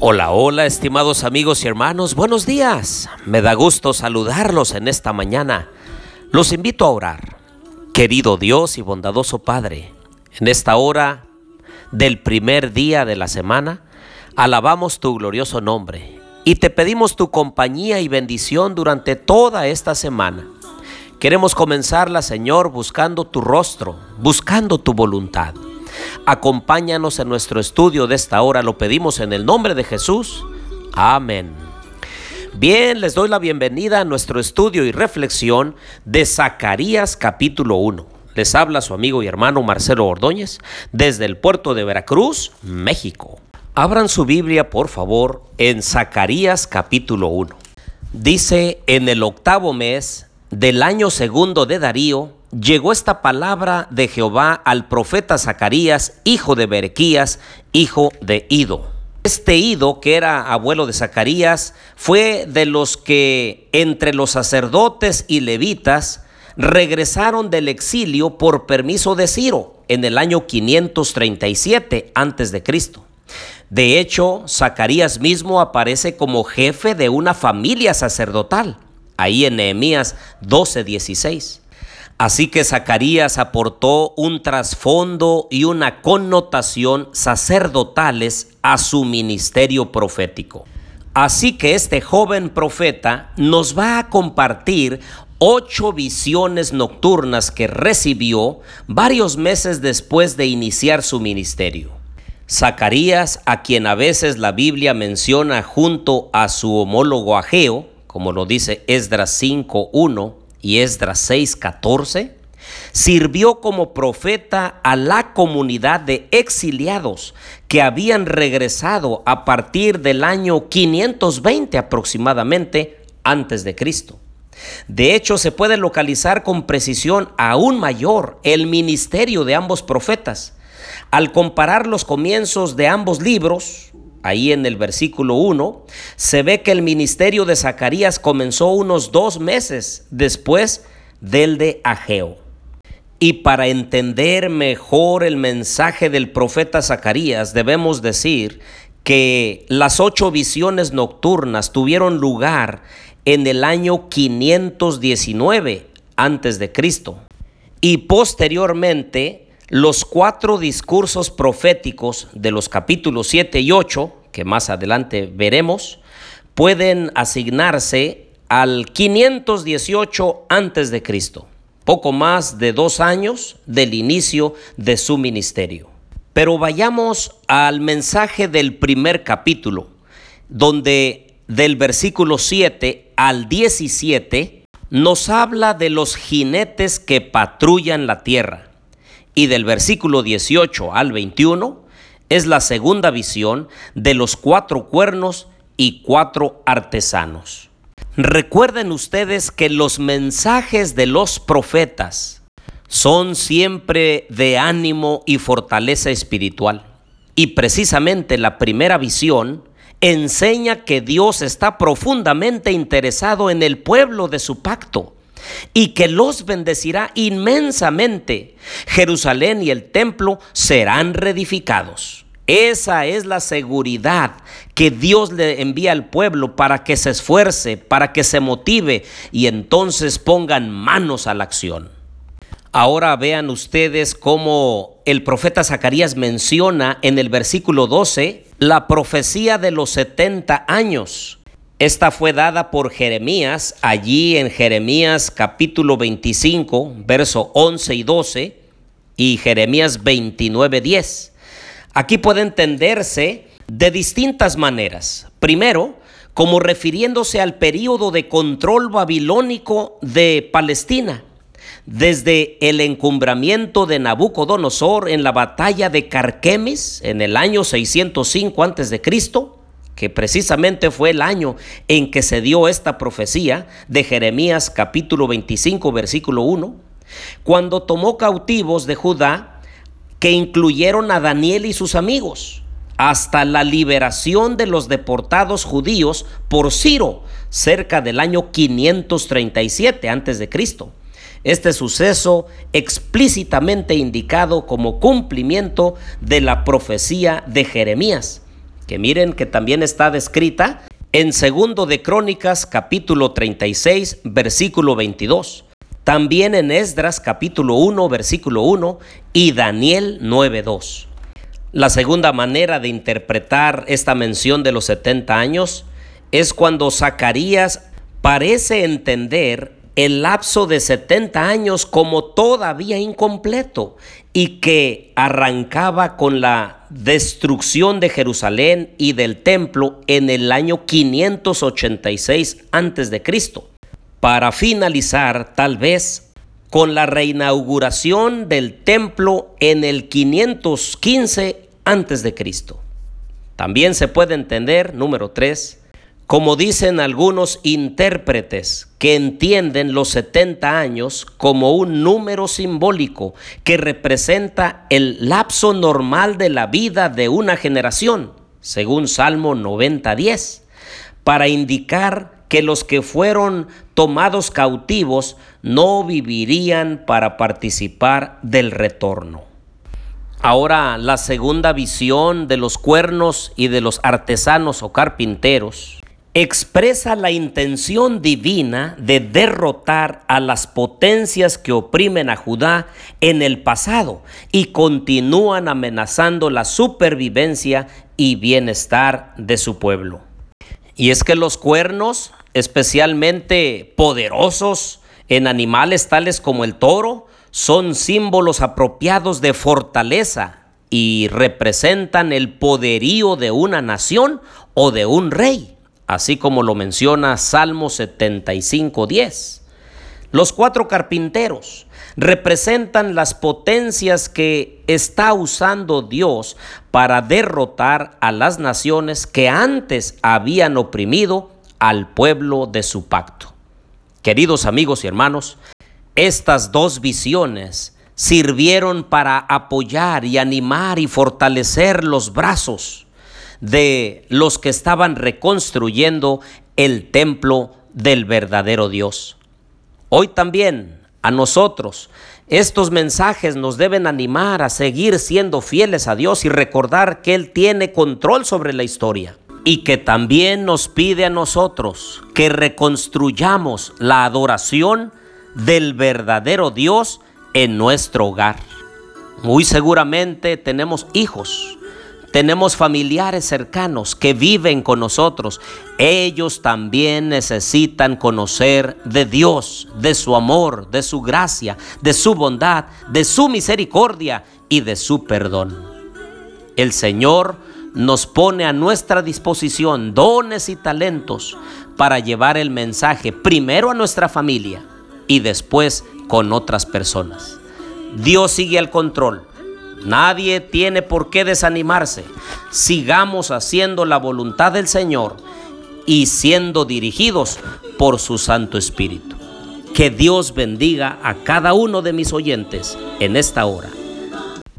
Hola, hola, estimados amigos y hermanos, buenos días. Me da gusto saludarlos en esta mañana. Los invito a orar. Querido Dios y bondadoso Padre, en esta hora del primer día de la semana, alabamos tu glorioso nombre y te pedimos tu compañía y bendición durante toda esta semana. Queremos comenzarla, Señor, buscando tu rostro, buscando tu voluntad. Acompáñanos en nuestro estudio de esta hora, lo pedimos en el nombre de Jesús. Amén. Bien, les doy la bienvenida a nuestro estudio y reflexión de Zacarías capítulo 1. Les habla su amigo y hermano Marcelo Ordóñez desde el puerto de Veracruz, México. Abran su Biblia, por favor, en Zacarías capítulo 1. Dice, en el octavo mes del año segundo de Darío, llegó esta palabra de Jehová al profeta Zacarías, hijo de Berequías, hijo de Ido. Este Ido, que era abuelo de Zacarías, fue de los que entre los sacerdotes y levitas regresaron del exilio por permiso de Ciro en el año 537 antes de hecho, Zacarías mismo aparece como jefe de una familia sacerdotal, ahí en Nehemías 12:16. Así que Zacarías aportó un trasfondo y una connotación sacerdotales a su ministerio profético. Así que este joven profeta nos va a compartir ocho visiones nocturnas que recibió varios meses después de iniciar su ministerio. Zacarías, a quien a veces la Biblia menciona junto a su homólogo Ageo, como lo dice Esdras 5.1, y Esdras 6:14, sirvió como profeta a la comunidad de exiliados que habían regresado a partir del año 520 aproximadamente antes de Cristo. De hecho, se puede localizar con precisión aún mayor el ministerio de ambos profetas. Al comparar los comienzos de ambos libros, ahí en el versículo 1, se ve que el ministerio de Zacarías comenzó unos dos meses después del de Ageo. Y para entender mejor el mensaje del profeta Zacarías, debemos decir que las ocho visiones nocturnas tuvieron lugar en el año 519 antes de Cristo. Y posteriormente los cuatro discursos proféticos de los capítulos 7 y 8, que más adelante veremos, pueden asignarse al 518 antes de Cristo, poco más de dos años del inicio de su ministerio. Pero vayamos al mensaje del primer capítulo, donde del versículo 7 al 17 nos habla de los jinetes que patrullan la tierra y del versículo 18 al 21 es la segunda visión de los cuatro cuernos y cuatro artesanos. Recuerden ustedes que los mensajes de los profetas son siempre de ánimo y fortaleza espiritual. Y precisamente la primera visión enseña que Dios está profundamente interesado en el pueblo de su pacto y que los bendecirá inmensamente. Jerusalén y el templo serán reedificados. Esa es la seguridad que Dios le envía al pueblo para que se esfuerce, para que se motive y entonces pongan manos a la acción. Ahora vean ustedes cómo el profeta Zacarías menciona en el versículo 12 la profecía de los 70 años. Esta fue dada por Jeremías allí en Jeremías capítulo 25, verso 11 y 12 y Jeremías 29, 10. Aquí puede entenderse de distintas maneras. Primero, como refiriéndose al período de control babilónico de Palestina, desde el encumbramiento de Nabucodonosor en la batalla de Carquemis en el año 605 a.C., que precisamente fue el año en que se dio esta profecía de Jeremías capítulo 25 versículo 1, cuando tomó cautivos de Judá que incluyeron a Daniel y sus amigos, hasta la liberación de los deportados judíos por Ciro cerca del año 537 a.C. Este suceso explícitamente indicado como cumplimiento de la profecía de Jeremías, que miren que también está descrita en segundo de Crónicas capítulo 36 versículo 22, también en Esdras capítulo 1 versículo 1 y Daniel 9.2. La segunda manera de interpretar esta mención de los 70 años es cuando Zacarías parece entender el lapso de 70 años como todavía incompleto y que arrancaba con la destrucción de Jerusalén y del templo en el año 586 a.C. para finalizar tal vez con la reinauguración del templo en el 515 a.C. También se puede entender, número 3, como dicen algunos intérpretes que entienden los 70 años como un número simbólico que representa el lapso normal de la vida de una generación, según Salmo 90.10, para indicar que los que fueron tomados cautivos no vivirían para participar del retorno. Ahora la segunda visión de los cuernos y de los artesanos o carpinteros expresa la intención divina de derrotar a las potencias que oprimen a Judá en el pasado y continúan amenazando la supervivencia y bienestar de su pueblo. Y es que los cuernos, especialmente poderosos en animales tales como el toro, son símbolos apropiados de fortaleza y representan el poderío de una nación o de un rey, así como lo menciona Salmo 75.10. Los cuatro carpinteros representan las potencias que está usando Dios para derrotar a las naciones que antes habían oprimido al pueblo de su pacto. Queridos amigos y hermanos, estas dos visiones sirvieron para apoyar y animar y fortalecer los brazos de los que estaban reconstruyendo el templo del verdadero Dios. Hoy también a nosotros estos mensajes nos deben animar a seguir siendo fieles a Dios y recordar que Él tiene control sobre la historia y que también nos pide a nosotros que reconstruyamos la adoración del verdadero Dios en nuestro hogar. Muy seguramente tenemos hijos tenemos familiares cercanos que viven con nosotros. Ellos también necesitan conocer de Dios, de su amor, de su gracia, de su bondad, de su misericordia y de su perdón. El Señor nos pone a nuestra disposición dones y talentos para llevar el mensaje primero a nuestra familia y después con otras personas. Dios sigue al control Nadie tiene por qué desanimarse. Sigamos haciendo la voluntad del Señor y siendo dirigidos por su Santo Espíritu. Que Dios bendiga a cada uno de mis oyentes en esta hora.